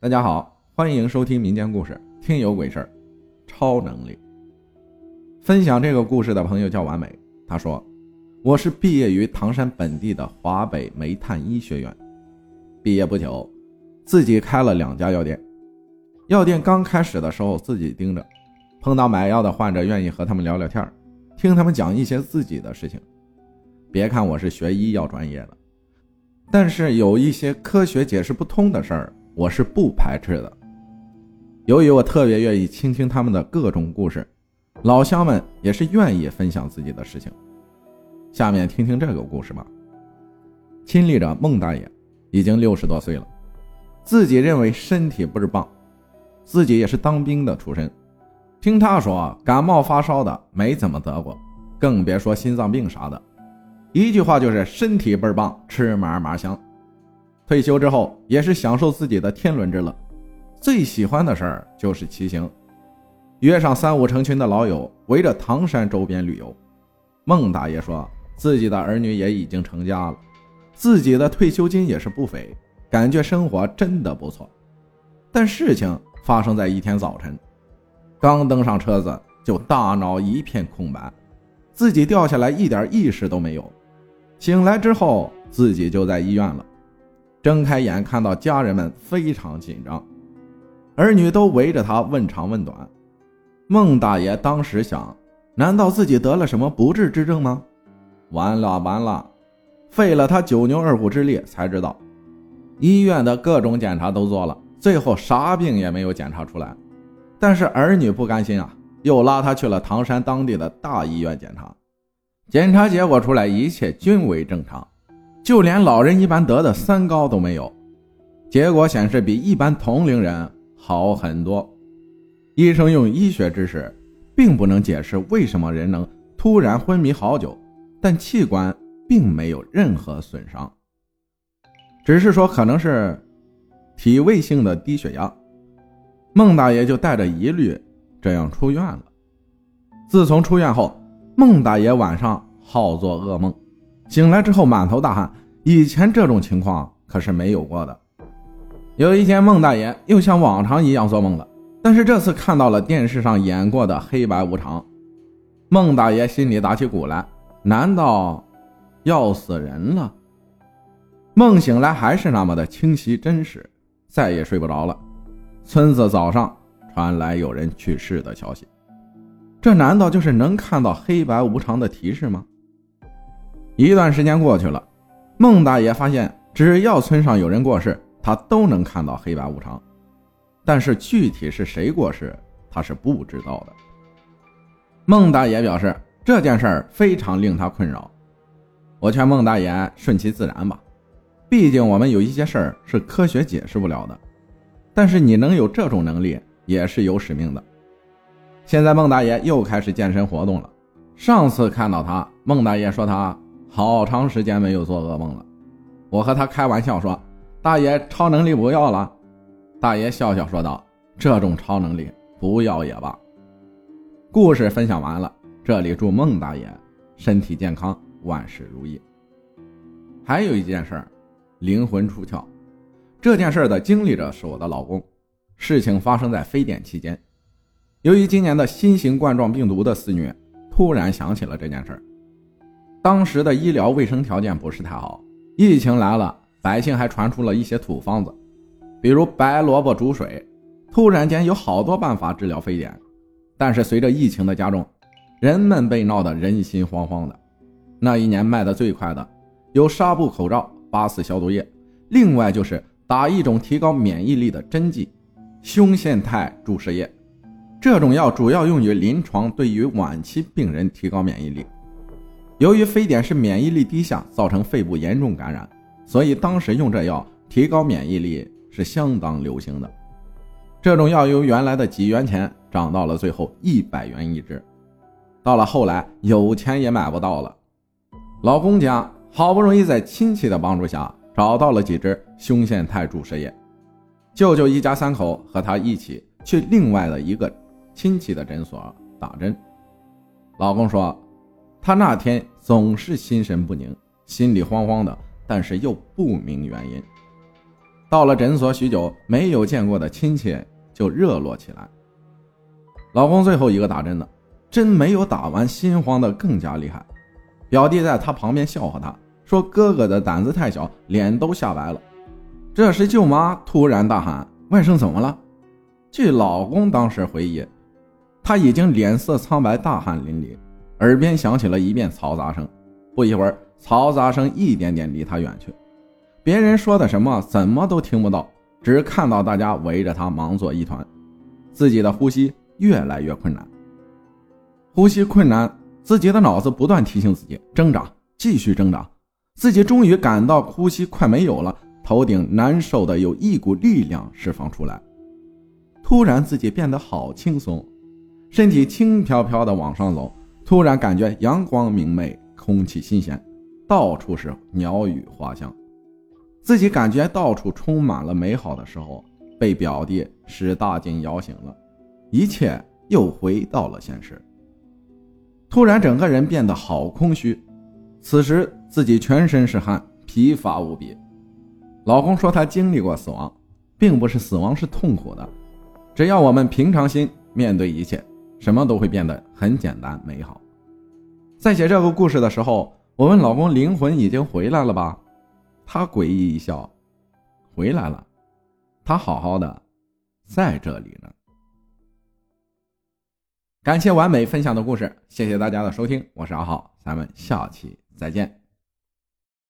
大家好，欢迎收听民间故事《听有鬼事儿》，超能力。分享这个故事的朋友叫完美，他说：“我是毕业于唐山本地的华北煤炭医学院，毕业不久，自己开了两家药店。药店刚开始的时候自己盯着，碰到买药的患者，愿意和他们聊聊天听他们讲一些自己的事情。别看我是学医药专业的，但是有一些科学解释不通的事儿。”我是不排斥的。由于我特别愿意倾听他们的各种故事，老乡们也是愿意分享自己的事情。下面听听这个故事吧。亲历者孟大爷已经六十多岁了，自己认为身体倍儿棒，自己也是当兵的出身。听他说，感冒发烧的没怎么得过，更别说心脏病啥的。一句话就是身体倍儿棒，吃嘛嘛香。退休之后也是享受自己的天伦之乐，最喜欢的事儿就是骑行，约上三五成群的老友围着唐山周边旅游。孟大爷说自己的儿女也已经成家了，自己的退休金也是不菲，感觉生活真的不错。但事情发生在一天早晨，刚登上车子就大脑一片空白，自己掉下来一点意识都没有，醒来之后自己就在医院了。睁开眼，看到家人们非常紧张，儿女都围着他问长问短。孟大爷当时想：难道自己得了什么不治之症吗？完了完了，费了他九牛二虎之力才知道，医院的各种检查都做了，最后啥病也没有检查出来。但是儿女不甘心啊，又拉他去了唐山当地的大医院检查，检查结果出来，一切均为正常。就连老人一般得的三高都没有，结果显示比一般同龄人好很多。医生用医学知识，并不能解释为什么人能突然昏迷好久，但器官并没有任何损伤，只是说可能是体位性的低血压。孟大爷就带着疑虑这样出院了。自从出院后，孟大爷晚上好做噩梦。醒来之后满头大汗，以前这种情况可是没有过的。有一天，孟大爷又像往常一样做梦了，但是这次看到了电视上演过的黑白无常。孟大爷心里打起鼓来，难道要死人了？梦醒来还是那么的清晰真实，再也睡不着了。村子早上传来有人去世的消息，这难道就是能看到黑白无常的提示吗？一段时间过去了，孟大爷发现，只要村上有人过世，他都能看到黑白无常。但是具体是谁过世，他是不知道的。孟大爷表示这件事儿非常令他困扰。我劝孟大爷顺其自然吧，毕竟我们有一些事儿是科学解释不了的。但是你能有这种能力，也是有使命的。现在孟大爷又开始健身活动了。上次看到他，孟大爷说他。好长时间没有做噩梦了，我和他开玩笑说：“大爷，超能力不要了。”大爷笑笑说道：“这种超能力不要也罢。”故事分享完了，这里祝孟大爷身体健康，万事如意。还有一件事儿，灵魂出窍。这件事的经历者是我的老公。事情发生在非典期间，由于今年的新型冠状病毒的肆虐，突然想起了这件事儿。当时的医疗卫生条件不是太好，疫情来了，百姓还传出了一些土方子，比如白萝卜煮水。突然间有好多办法治疗非典，但是随着疫情的加重，人们被闹得人心惶惶的。那一年卖的最快的有纱布口罩、八四消毒液，另外就是打一种提高免疫力的针剂——胸腺肽注射液。这种药主要用于临床，对于晚期病人提高免疫力。由于非典是免疫力低下，造成肺部严重感染，所以当时用这药提高免疫力是相当流行的。这种药由原来的几元钱涨到了最后一百元一支，到了后来有钱也买不到了。老公家好不容易在亲戚的帮助下找到了几支胸腺肽注射液，舅舅一家三口和他一起去另外的一个亲戚的诊所打针。老公说。他那天总是心神不宁，心里慌慌的，但是又不明原因。到了诊所许久没有见过的亲戚就热络起来。老公最后一个打针的，针没有打完，心慌的更加厉害。表弟在他旁边笑话他说：“哥哥的胆子太小，脸都吓白了。”这时舅妈突然大喊：“外甥怎么了？”据老公当时回忆，他已经脸色苍白，大汗淋漓，耳边响起了一遍嘈杂声。不一会儿，嘈杂声一点点离他远去，别人说的什么怎么都听不到，只看到大家围着他忙作一团，自己的呼吸越来越困难。呼吸困难，自己的脑子不断提醒自己挣扎，继续挣扎。自己终于感到呼吸快没有了，头顶难受的有一股力量释放出来。突然，自己变得好轻松，身体轻飘飘的往上走。突然感觉阳光明媚。空气新鲜，到处是鸟语花香，自己感觉到处充满了美好的时候，被表弟使大劲摇醒了，一切又回到了现实。突然，整个人变得好空虚。此时自己全身是汗，疲乏无比。老公说他经历过死亡，并不是死亡是痛苦的，只要我们平常心面对一切，什么都会变得很简单美好。在写这个故事的时候，我问老公：“灵魂已经回来了吧？”他诡异一笑：“回来了，他好好的，在这里呢。”感谢完美分享的故事，谢谢大家的收听，我是阿浩，咱们下期再见。